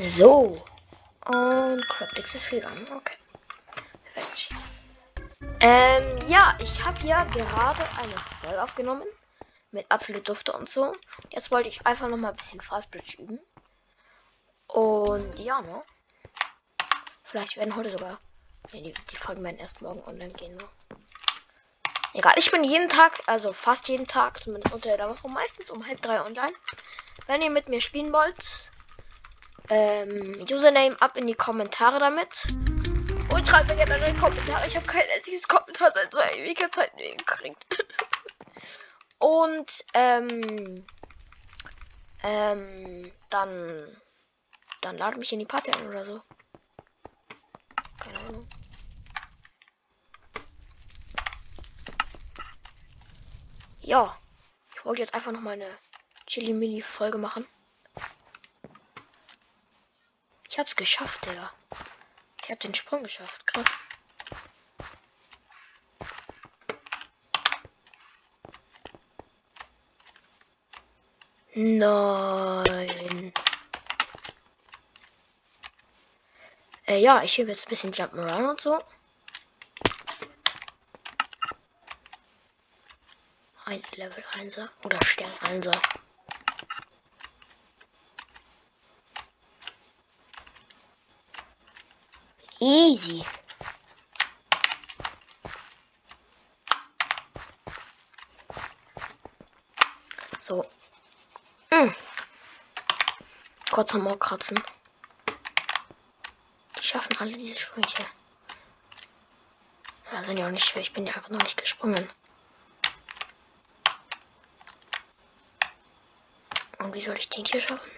So. Und Cryptix ist gegangen. Okay. Perfekt. Ähm, ja, ich habe ja gerade eine Folge aufgenommen. Mit absolut Dufte und so. Jetzt wollte ich einfach noch mal ein bisschen Fastbridge üben. Und ja, ne? Vielleicht werden heute sogar. Nee, die, die Folgen werden erst morgen online gehen, ne? Egal, ich bin jeden Tag, also fast jeden Tag, zumindest unter der Woche, meistens um halb drei online. Wenn ihr mit mir spielen wollt, ähm, Username ab in die Kommentare damit. Und schreibt mir gerne in die Kommentare. Ich habe kein einziges Kommentar seit so ewiger Zeit gekriegt. Und, ähm, ähm, dann, dann lade mich in die Party ein oder so. Keine Ahnung. Ja, ich wollte jetzt einfach noch mal eine Chili-Mini-Folge machen. Ich hab's geschafft, Digga. Ich hab den Sprung geschafft. Krass. Nein. Äh, ja, ich habe jetzt ein bisschen Jump'n'Run und so. Ein Level 1er oder Stern 1er. Easy. So. Hm. Kurz am Ohr kratzen. Die schaffen alle diese Sprünge. Ja, sind ja auch nicht schwer. Ich bin ja einfach noch nicht gesprungen. Und wie soll ich den hier schaffen?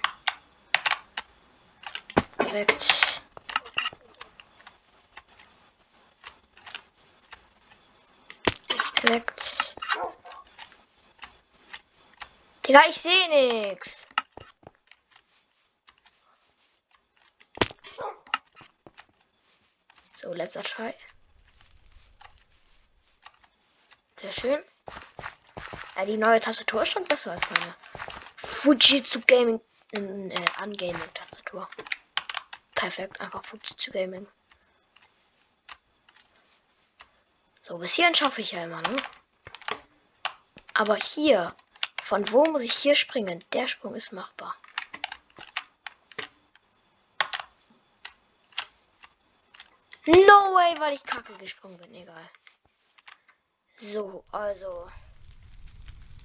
Perfekt. Digga, ich sehe nix. So, letzter Try. Sehr schön. Ja, die neue Tastatur ist schon besser als meine. Fujitsu Gaming äh, Ungaming Tastatur. Perfekt, einfach Fujitsu Gaming. So, bis hierhin schaffe ich ja immer, ne? Aber hier, von wo muss ich hier springen? Der Sprung ist machbar. No way, weil ich kacke gesprungen bin, egal. So, also.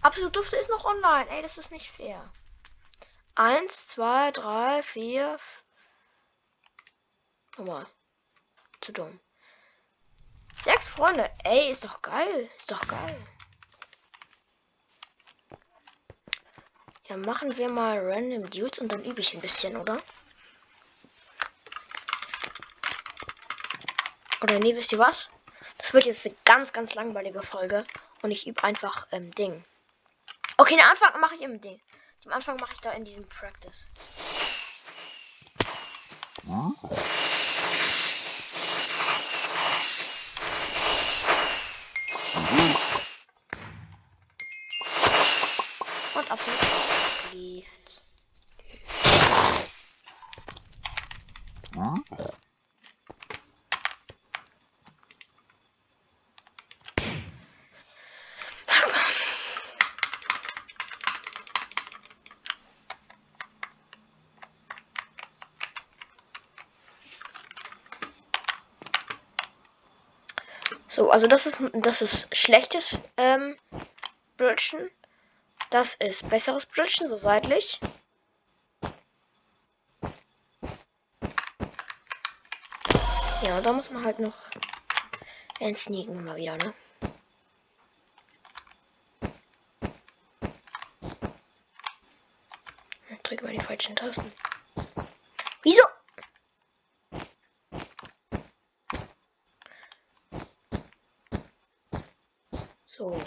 Absolut Dufte ist noch online. Ey, das ist nicht fair. Eins, zwei, drei, vier. Nochmal. Zu dumm. Sechs Freunde. Ey, ist doch geil. Ist doch geil. Ja, machen wir mal Random Dudes und dann übe ich ein bisschen, oder? Oder nee, wisst ihr was? Das wird jetzt eine ganz, ganz langweilige Folge. Und ich übe einfach ähm, Ding. Okay, den Anfang mache ich im Ding. Den Anfang mache ich da in diesem Practice. Und absolut lieft. So, also das ist das ist schlechtes ähm, Bridgen. Das ist besseres Bridgen, so seitlich. Ja, da muss man halt noch sneaken mal wieder, ne? Drücke mal die falschen Tasten. Wieso? So.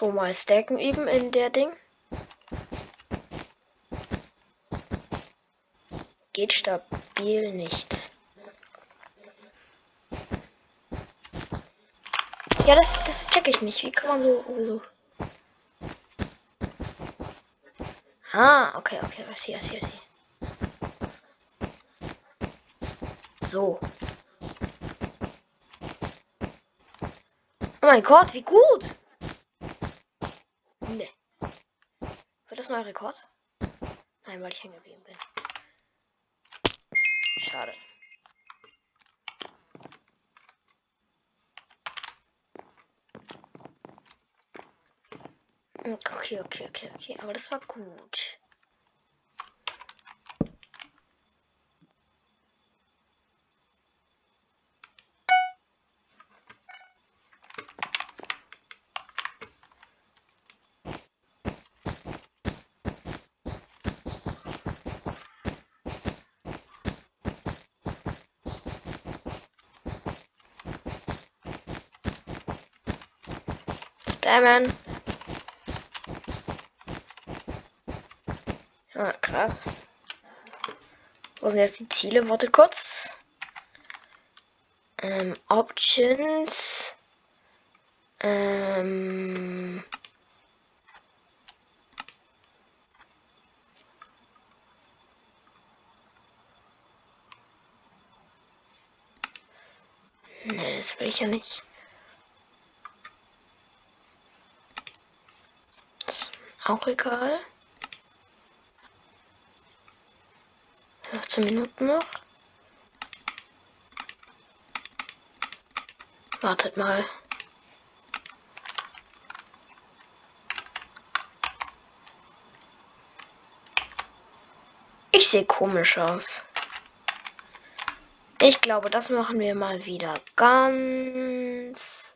So, mal stacken üben in der Ding. Geht stabil nicht. Ja, das, das check ich nicht. Wie kann man so, so Ah, okay, okay, I see, I see, I see. So. Oh mein Gott, wie gut! Ne. Wird das neuer Rekord? Nein, weil ich hängen geblieben bin. Schade. Okay, okay, okay, okay. Aber das war gut. Spammen. Ah, krass. Wo sind jetzt die Ziele? Warte kurz. Ähm, Options. Ähm. Ne, das will ich ja nicht. Ist auch egal. 15 Minuten noch. Wartet mal. Ich sehe komisch aus. Ich glaube, das machen wir mal wieder ganz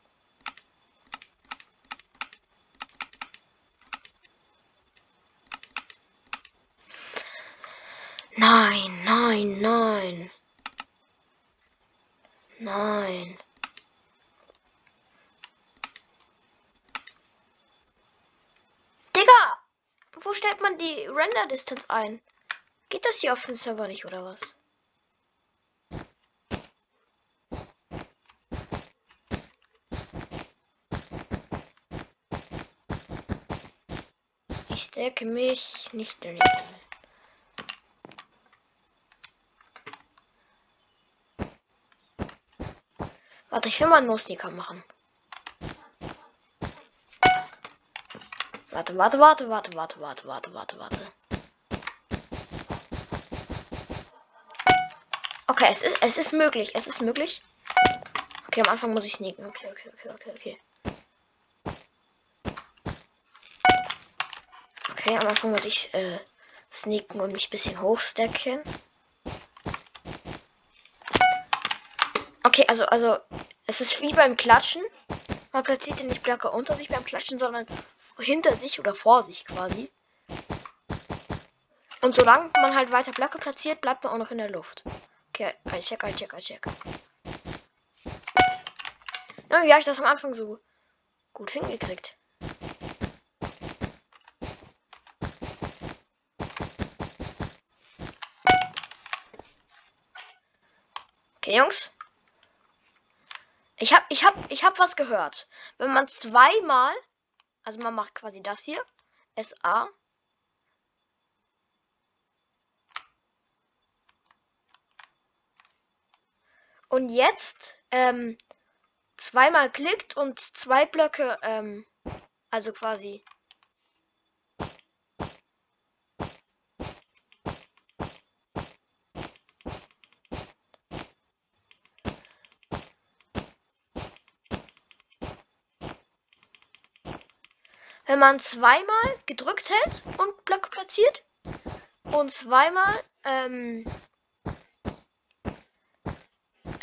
Nein, nein, nein. Nein. Digga! Wo stellt man Render-Distance ein? Geht das hier auf dem Server nicht, oder was? Ich stecke mich nicht daneben. Warte, ich will mal einen No-Sneaker machen. Warte, warte, warte, warte, warte, warte, warte, warte, warte. Okay, es ist, es ist möglich, es ist möglich. Okay, am Anfang muss ich sneaken. Okay, okay, okay, okay, okay. Okay, am Anfang muss ich äh, sneaken und mich ein bisschen hochstacken. Okay, also, also, es ist wie beim Klatschen. Man platziert den nicht Blöcke unter sich beim Klatschen, sondern hinter sich oder vor sich quasi. Und solange man halt weiter Blöcke platziert, bleibt man auch noch in der Luft. Okay, I check, I check, I check. Irgendwie habe ich das am Anfang so gut hingekriegt. Okay, Jungs. Ich hab, ich hab, ich hab was gehört. Wenn man zweimal, also man macht quasi das hier, SA. Und jetzt ähm, zweimal klickt und zwei Blöcke, ähm, also quasi. Wenn man zweimal gedrückt hält und Blöcke platziert und zweimal ähm,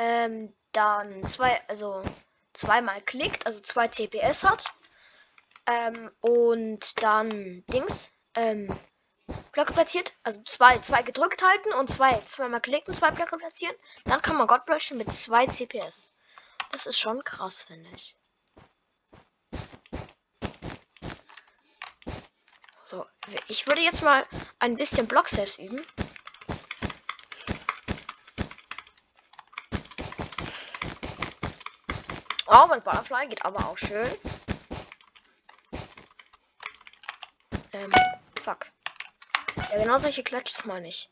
ähm, dann zwei, also zweimal klickt, also zwei CPS hat ähm, und dann Dings ähm, Blöcke platziert, also zwei, zwei gedrückt halten und zwei zweimal klicken, zwei Blöcke platzieren, dann kann man Gott mit zwei CPS. Das ist schon krass, finde ich. So, ich würde jetzt mal ein bisschen Block selbst üben. Oh, mein Butterfly geht aber auch schön. Ähm, fuck. Ja, genau solche Klatsches meine ich.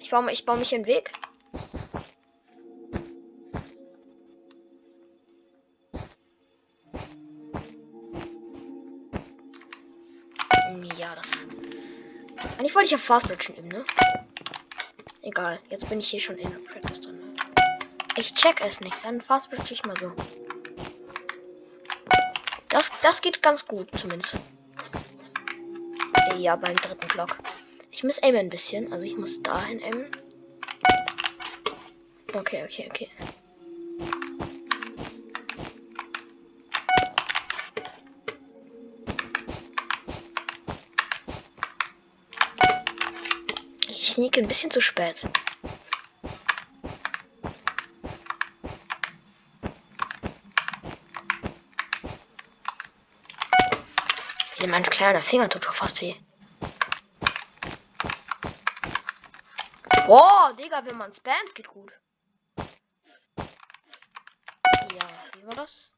Ich baue, ich baue mich in den Weg. Ja, das. Eigentlich wollte ich ja Fast Bridge üben, ne? Egal, jetzt bin ich hier schon in Practice drin. Ich check es nicht, dann Fast ich mal so. Das, das geht ganz gut, zumindest. Ja, beim dritten Block. Ich muss aimen ein bisschen, also ich muss dahin aimen. Okay, okay, okay. Ich sneak ein bisschen zu spät. Hey, mein kleiner Finger tut schon fast weh. Boah, Digga, wenn man spammt, geht gut. Ja, wie war das?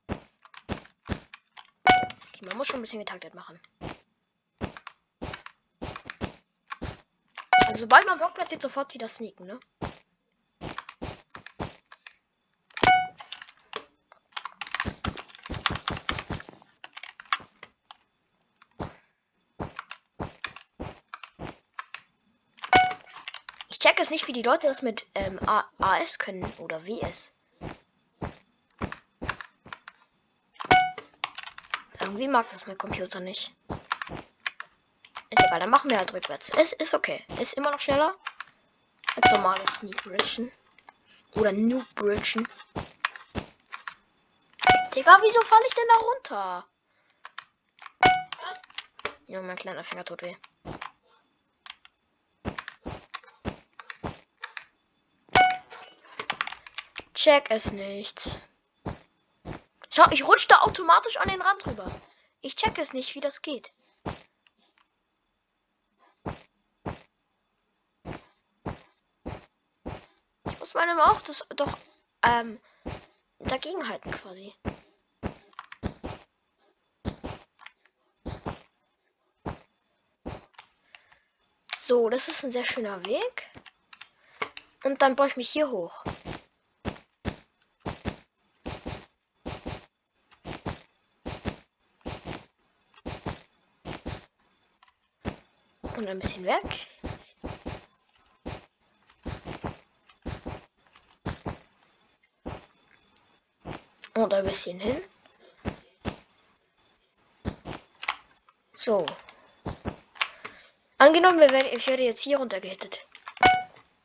Okay, man muss schon ein bisschen getaktet machen. Also sobald man Block platziert, sofort wieder sneaken, ne? Check es nicht, wie die Leute das mit ähm, AS können oder WS. Irgendwie mag das mein Computer nicht. Ist egal, dann machen wir halt rückwärts. Es ist okay. Ist immer noch schneller als normales Sneak Bridgen. Oder Noob Bridgen. Digga, wieso falle ich denn da runter? Ja, mein kleiner Finger tut weh. Check es nicht. Schau, ich rutsche da automatisch an den Rand rüber. Ich check es nicht, wie das geht. Ich muss meinem auch das doch ähm, dagegen halten quasi. So, das ist ein sehr schöner Weg. Und dann baue ich mich hier hoch. Und ein bisschen weg. Und ein bisschen hin. So. Angenommen, wir werden, ich werde jetzt hier runtergehittet.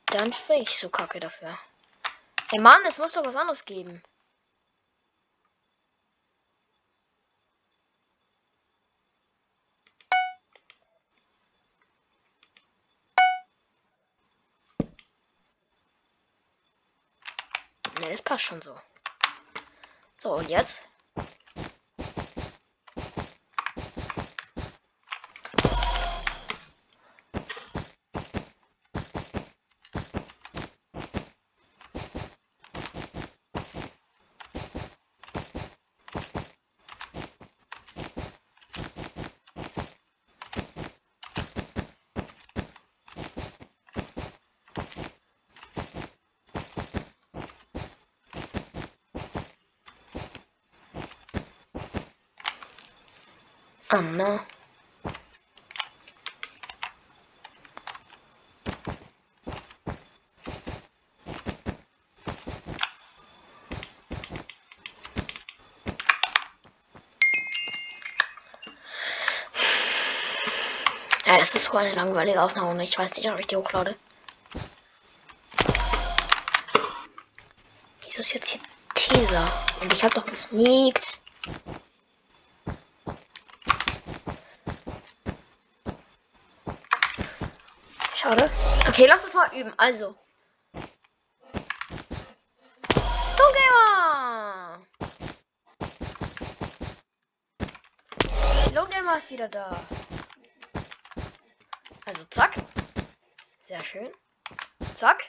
Dann bin ich so kacke dafür. Hey Mann, es muss doch was anderes geben. Ne, das passt schon so. So, und jetzt? Anna. Ja, das ist so eine langweilige Aufnahme und ich weiß nicht, ob ich die hochlade. Wieso ist jetzt hier Teser? Und ich habe doch gesneakt. Schade. Okay, lass uns mal üben. Also. Gamer! Gamer ist wieder da. Also zack. Sehr schön. Zack.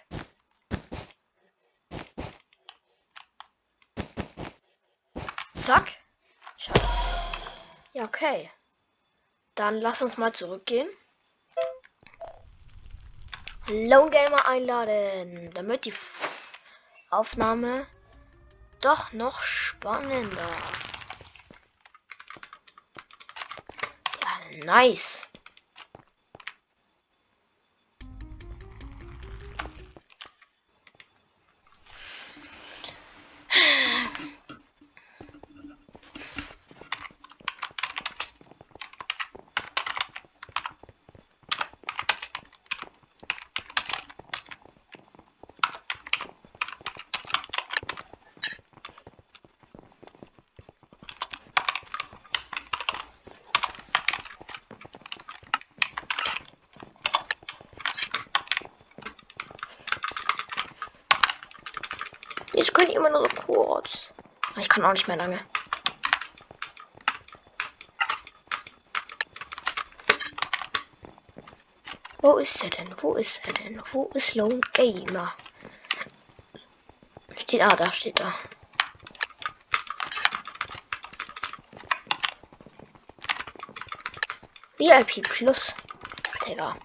Zack. Schade. Ja, okay. Dann lass uns mal zurückgehen. Lone Gamer einladen, damit die Aufnahme doch noch spannender. Ja, nice. Ich kann immer nur so kurz. Ich kann auch nicht mehr lange. Wo ist er denn? Wo ist er denn? Wo ist Lone Gamer? Steht, ah, da steht er. VIP Plus. Digga.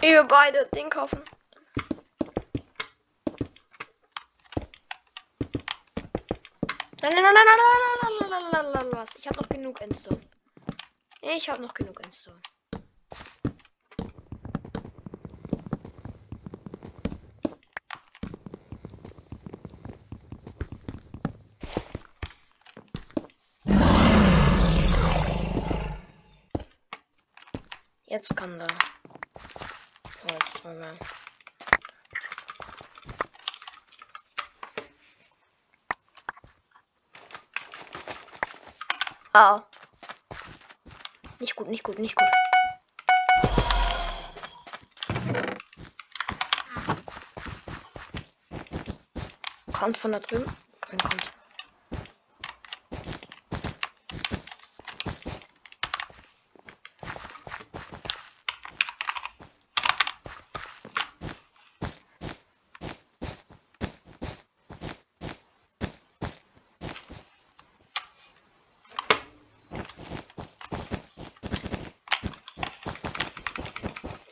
Wir beide Ding kaufen. Ich habe noch genug Endstone. Ich habe noch genug Endstone. Jetzt kann da. Oh, Moment. Ah. Nicht gut, nicht gut, nicht gut. Kommt von da drüben. Kommt.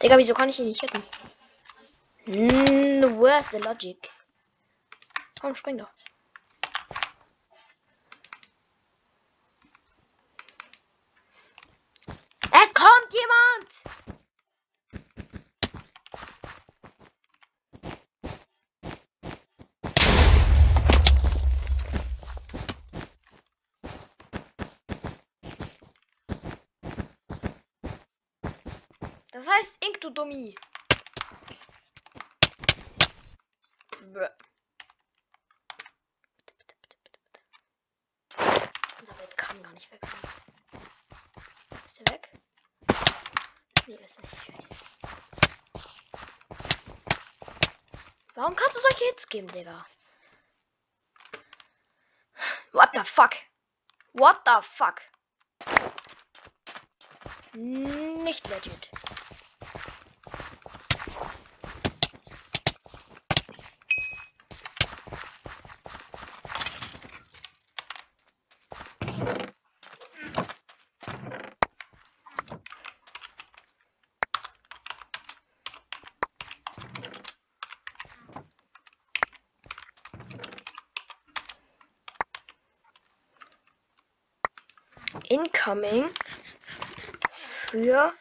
Digga, wieso kann ich ihn nicht hitten? Mm, where's the logic? Komm, spring doch. Es kommt jemand! Das heißt Ink, du Dummi. Bäh. Unser Bett kann gar nicht weg sein. Ist der weg? Nee, ist nicht weg. Warum kannst du solche Hits geben, Digga? What the fuck? What the fuck? Nicht legit. Für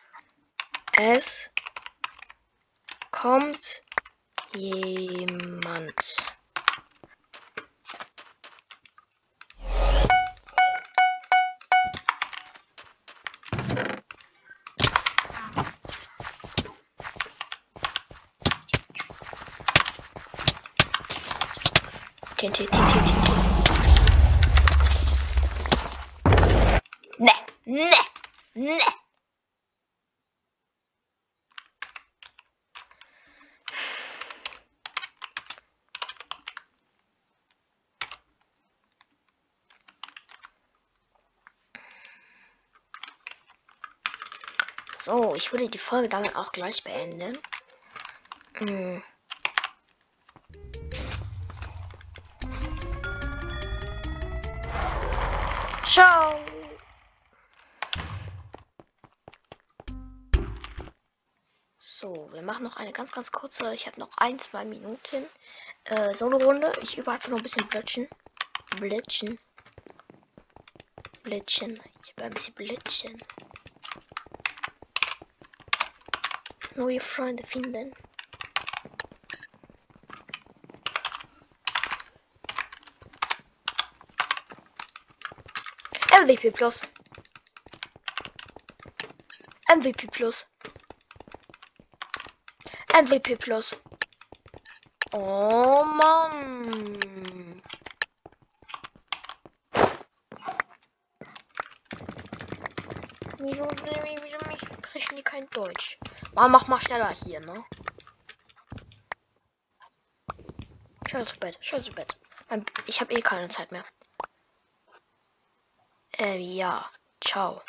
es kommt jemand. TNT, TNT, TNT. Ne. Ne. So, ich würde die Folge damit auch gleich beenden. Hm. Ciao. So, wir machen noch eine ganz, ganz kurze. Ich habe noch ein, zwei Minuten. Äh, Solo-Runde. Ich übe einfach noch ein bisschen Blötchen. Blötchen. Blötchen. Ich übe ein bisschen Blötchen. Neue Freunde finden. MVP Plus. MVP Plus. MVP Plus. Oh Mann. Wieso, wieso, wieso sprechen die kein Deutsch? Mal mach mal schneller hier, ne? Scheiß zu Bett, scheiß zu Bett. Ich habe eh keine Zeit mehr. Äh, ja. Ciao.